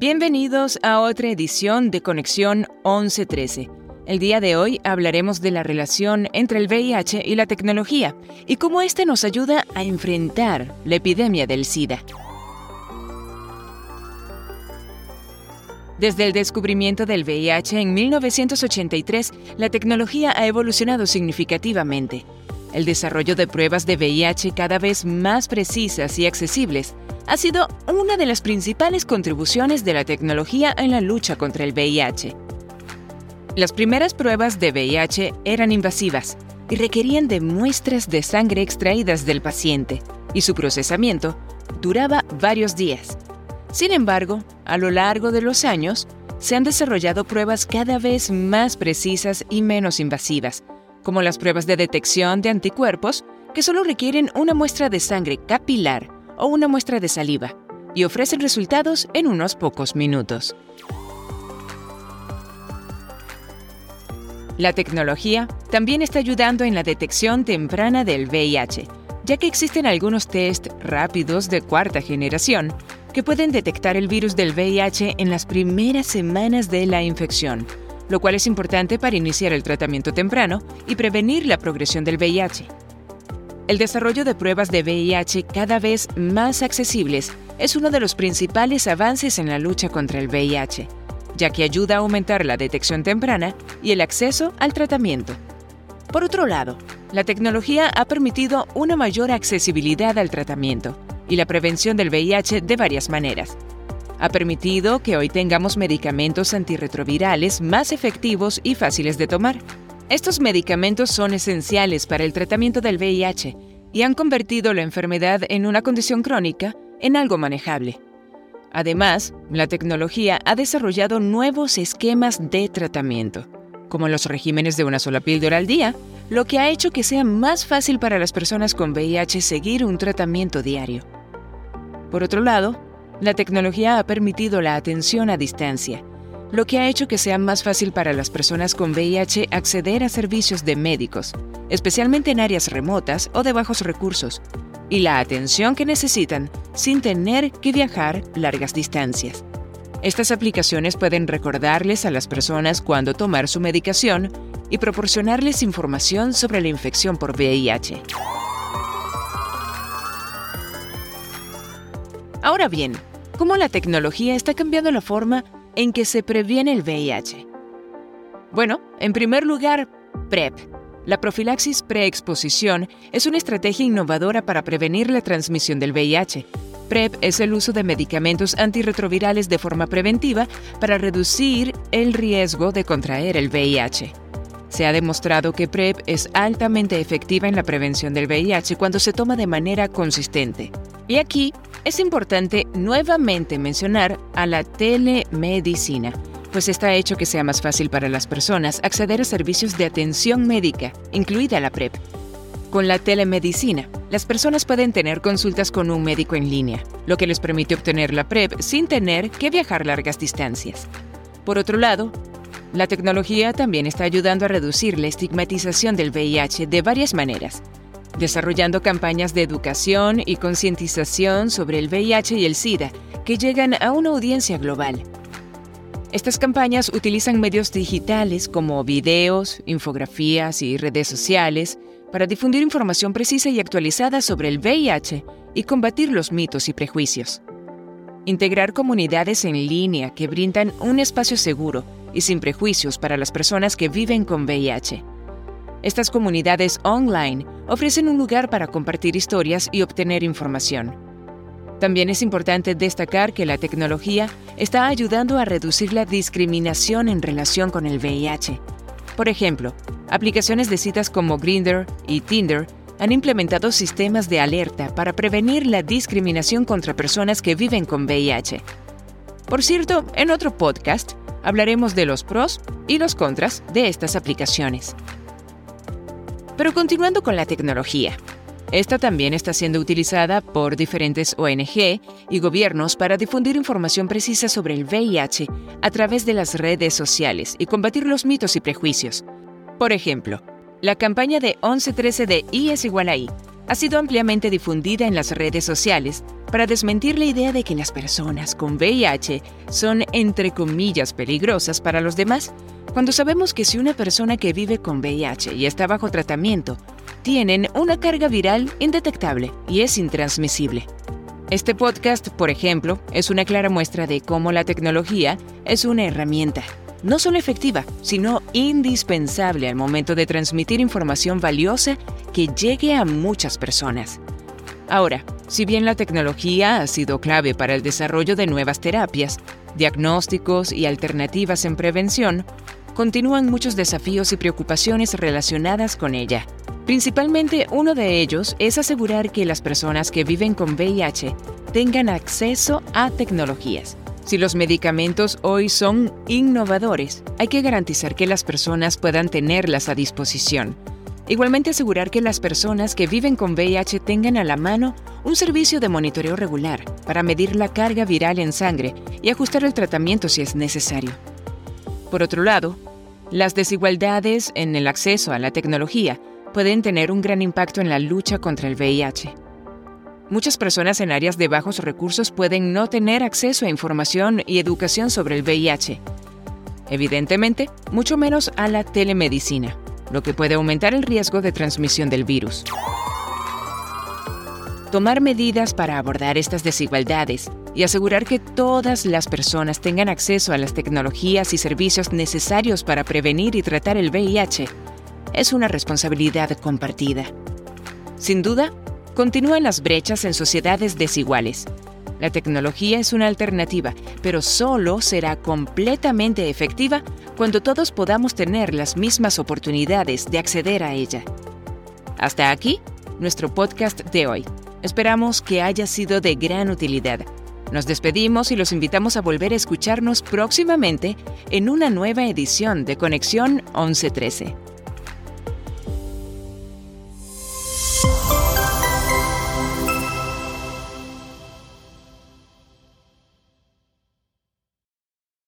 Bienvenidos a otra edición de Conexión 1113. El día de hoy hablaremos de la relación entre el VIH y la tecnología y cómo éste nos ayuda a enfrentar la epidemia del SIDA. Desde el descubrimiento del VIH en 1983, la tecnología ha evolucionado significativamente. El desarrollo de pruebas de VIH cada vez más precisas y accesibles ha sido una de las principales contribuciones de la tecnología en la lucha contra el VIH. Las primeras pruebas de VIH eran invasivas y requerían de muestras de sangre extraídas del paciente, y su procesamiento duraba varios días. Sin embargo, a lo largo de los años, se han desarrollado pruebas cada vez más precisas y menos invasivas, como las pruebas de detección de anticuerpos, que solo requieren una muestra de sangre capilar o una muestra de saliva, y ofrecen resultados en unos pocos minutos. La tecnología también está ayudando en la detección temprana del VIH, ya que existen algunos test rápidos de cuarta generación que pueden detectar el virus del VIH en las primeras semanas de la infección, lo cual es importante para iniciar el tratamiento temprano y prevenir la progresión del VIH. El desarrollo de pruebas de VIH cada vez más accesibles es uno de los principales avances en la lucha contra el VIH, ya que ayuda a aumentar la detección temprana y el acceso al tratamiento. Por otro lado, la tecnología ha permitido una mayor accesibilidad al tratamiento y la prevención del VIH de varias maneras. Ha permitido que hoy tengamos medicamentos antirretrovirales más efectivos y fáciles de tomar. Estos medicamentos son esenciales para el tratamiento del VIH y han convertido la enfermedad en una condición crónica en algo manejable. Además, la tecnología ha desarrollado nuevos esquemas de tratamiento, como los regímenes de una sola píldora al día, lo que ha hecho que sea más fácil para las personas con VIH seguir un tratamiento diario. Por otro lado, la tecnología ha permitido la atención a distancia, lo que ha hecho que sea más fácil para las personas con VIH acceder a servicios de médicos, especialmente en áreas remotas o de bajos recursos, y la atención que necesitan sin tener que viajar largas distancias. Estas aplicaciones pueden recordarles a las personas cuándo tomar su medicación y proporcionarles información sobre la infección por VIH. Ahora bien, ¿cómo la tecnología está cambiando la forma en que se previene el VIH? Bueno, en primer lugar, PrEP. La profilaxis preexposición es una estrategia innovadora para prevenir la transmisión del VIH. PrEP es el uso de medicamentos antirretrovirales de forma preventiva para reducir el riesgo de contraer el VIH. Se ha demostrado que PrEP es altamente efectiva en la prevención del VIH cuando se toma de manera consistente. Y aquí es importante nuevamente mencionar a la telemedicina, pues está hecho que sea más fácil para las personas acceder a servicios de atención médica, incluida la PrEP. Con la telemedicina, las personas pueden tener consultas con un médico en línea, lo que les permite obtener la PrEP sin tener que viajar largas distancias. Por otro lado, la tecnología también está ayudando a reducir la estigmatización del VIH de varias maneras, desarrollando campañas de educación y concientización sobre el VIH y el SIDA que llegan a una audiencia global. Estas campañas utilizan medios digitales como videos, infografías y redes sociales para difundir información precisa y actualizada sobre el VIH y combatir los mitos y prejuicios. Integrar comunidades en línea que brindan un espacio seguro y sin prejuicios para las personas que viven con VIH estas comunidades online ofrecen un lugar para compartir historias y obtener información. También es importante destacar que la tecnología está ayudando a reducir la discriminación en relación con el VIH. Por ejemplo, aplicaciones de citas como Grindr y Tinder han implementado sistemas de alerta para prevenir la discriminación contra personas que viven con VIH. Por cierto, en otro podcast hablaremos de los pros y los contras de estas aplicaciones. Pero continuando con la tecnología, esta también está siendo utilizada por diferentes ONG y gobiernos para difundir información precisa sobre el VIH a través de las redes sociales y combatir los mitos y prejuicios. Por ejemplo, la campaña de 1113 de I es igual a I ha sido ampliamente difundida en las redes sociales para desmentir la idea de que las personas con VIH son entre comillas peligrosas para los demás, cuando sabemos que si una persona que vive con VIH y está bajo tratamiento tienen una carga viral indetectable y es intransmisible. Este podcast, por ejemplo, es una clara muestra de cómo la tecnología es una herramienta, no solo efectiva, sino indispensable al momento de transmitir información valiosa que llegue a muchas personas. Ahora, si bien la tecnología ha sido clave para el desarrollo de nuevas terapias, diagnósticos y alternativas en prevención, continúan muchos desafíos y preocupaciones relacionadas con ella. Principalmente uno de ellos es asegurar que las personas que viven con VIH tengan acceso a tecnologías. Si los medicamentos hoy son innovadores, hay que garantizar que las personas puedan tenerlas a disposición. Igualmente asegurar que las personas que viven con VIH tengan a la mano un servicio de monitoreo regular para medir la carga viral en sangre y ajustar el tratamiento si es necesario. Por otro lado, las desigualdades en el acceso a la tecnología pueden tener un gran impacto en la lucha contra el VIH. Muchas personas en áreas de bajos recursos pueden no tener acceso a información y educación sobre el VIH. Evidentemente, mucho menos a la telemedicina, lo que puede aumentar el riesgo de transmisión del virus. Tomar medidas para abordar estas desigualdades y asegurar que todas las personas tengan acceso a las tecnologías y servicios necesarios para prevenir y tratar el VIH es una responsabilidad compartida. Sin duda, continúan las brechas en sociedades desiguales. La tecnología es una alternativa, pero solo será completamente efectiva cuando todos podamos tener las mismas oportunidades de acceder a ella. Hasta aquí, nuestro podcast de hoy. Esperamos que haya sido de gran utilidad. Nos despedimos y los invitamos a volver a escucharnos próximamente en una nueva edición de Conexión 1113.